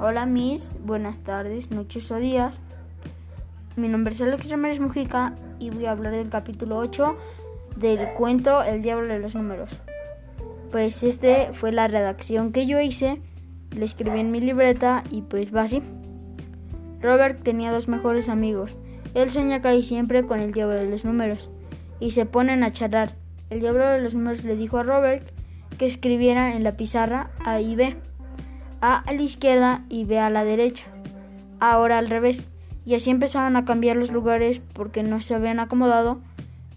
Hola Miss, buenas tardes, noches o días. Mi nombre es Alex Ramírez Mujica y voy a hablar del capítulo 8 del cuento El Diablo de los Números. Pues este fue la redacción que yo hice, le escribí en mi libreta y pues va así. Robert tenía dos mejores amigos. Él sueña casi siempre con el diablo de los números y se ponen a charlar. El diablo de los números le dijo a Robert que escribiera en la pizarra A y B. A a la izquierda y B a la derecha. Ahora al revés. Y así empezaron a cambiar los lugares porque no se habían acomodado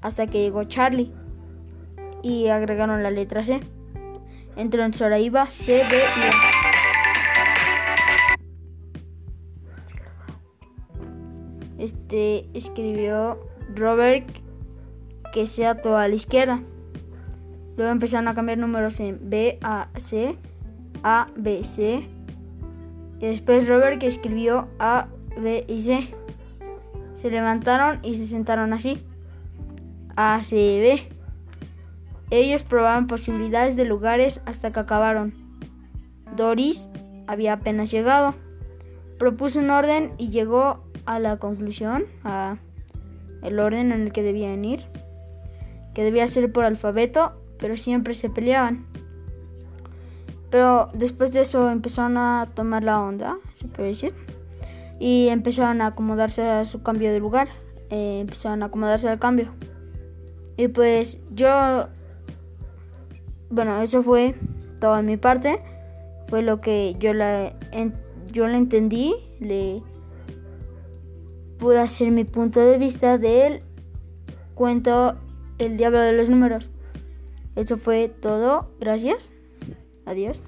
hasta que llegó Charlie. Y agregaron la letra C. Entró en Soraiba C, B y A. Este escribió Robert que sea toda a la izquierda. Luego empezaron a cambiar números en B, A, C, A, B, C. Y después Robert que escribió A, B y C. Se levantaron y se sentaron así. A, C, B. Ellos probaron posibilidades de lugares hasta que acabaron. Doris había apenas llegado. Propuso un orden y llegó a la conclusión, a el orden en el que debían ir, que debía ser por alfabeto pero siempre se peleaban. Pero después de eso empezaron a tomar la onda, se puede decir, y empezaron a acomodarse a su cambio de lugar, eh, empezaron a acomodarse al cambio. Y pues yo, bueno, eso fue toda mi parte, fue lo que yo la, yo la entendí, le pude hacer mi punto de vista del cuento El diablo de los números. Eso fue todo. Gracias. Adiós.